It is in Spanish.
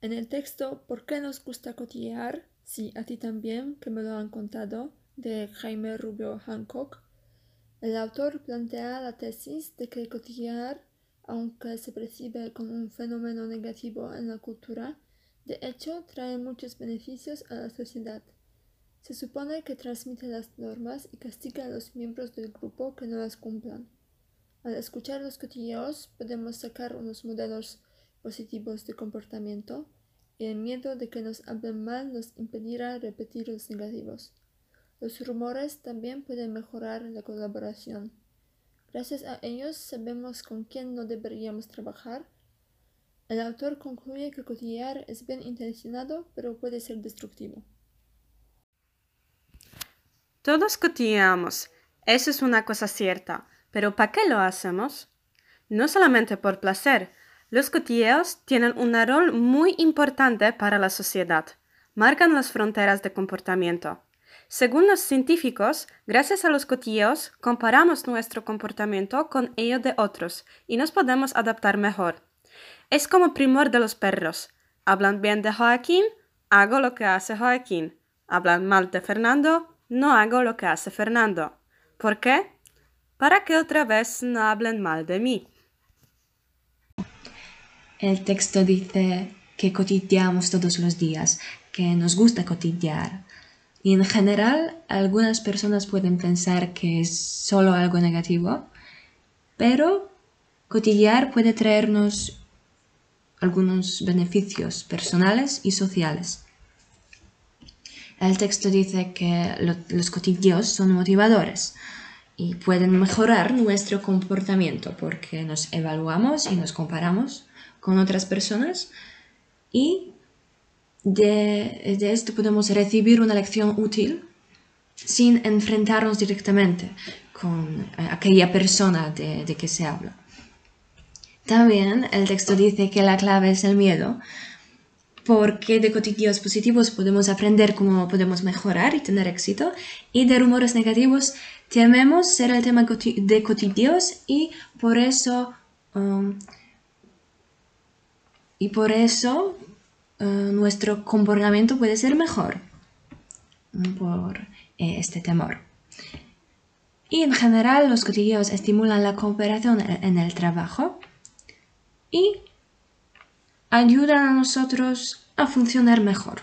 En el texto ¿Por qué nos gusta cotillear? Sí, a ti también, que me lo han contado, de Jaime Rubio Hancock, el autor plantea la tesis de que cotillear, aunque se percibe como un fenómeno negativo en la cultura, de hecho trae muchos beneficios a la sociedad. Se supone que transmite las normas y castiga a los miembros del grupo que no las cumplan. Al escuchar los cotilleos podemos sacar unos modelos positivos de comportamiento y el miedo de que nos hablen mal nos impedirá repetir los negativos. Los rumores también pueden mejorar la colaboración. Gracias a ellos sabemos con quién no deberíamos trabajar. El autor concluye que cotillear es bien intencionado, pero puede ser destructivo. Todos cotilleamos, eso es una cosa cierta, pero ¿para qué lo hacemos? No solamente por placer, los cotilleos tienen un rol muy importante para la sociedad. Marcan las fronteras de comportamiento. Según los científicos, gracias a los cotilleos comparamos nuestro comportamiento con ello de otros y nos podemos adaptar mejor. Es como primor de los perros. Hablan bien de Joaquín, hago lo que hace Joaquín. Hablan mal de Fernando, no hago lo que hace Fernando. ¿Por qué? Para que otra vez no hablen mal de mí. El texto dice que cotidiamos todos los días, que nos gusta cotidiar. Y en general, algunas personas pueden pensar que es solo algo negativo, pero cotidiar puede traernos algunos beneficios personales y sociales. El texto dice que los cotidios son motivadores y pueden mejorar nuestro comportamiento porque nos evaluamos y nos comparamos con otras personas y de, esto podemos recibir una lección útil sin enfrentarnos directamente con eh, aquella persona de, de que se habla. También el texto dice que la clave es el miedo, porque de cotidios positivos podemos aprender cómo podemos mejorar y tener éxito, y de rumores negativos tememos ser el tema de cotidios y por eso um, y por eso eh, nuestro comportamiento puede ser mejor por eh, este temor. Y en general los cotilleos estimulan la cooperación en el trabajo y ayudan a nosotros a funcionar mejor.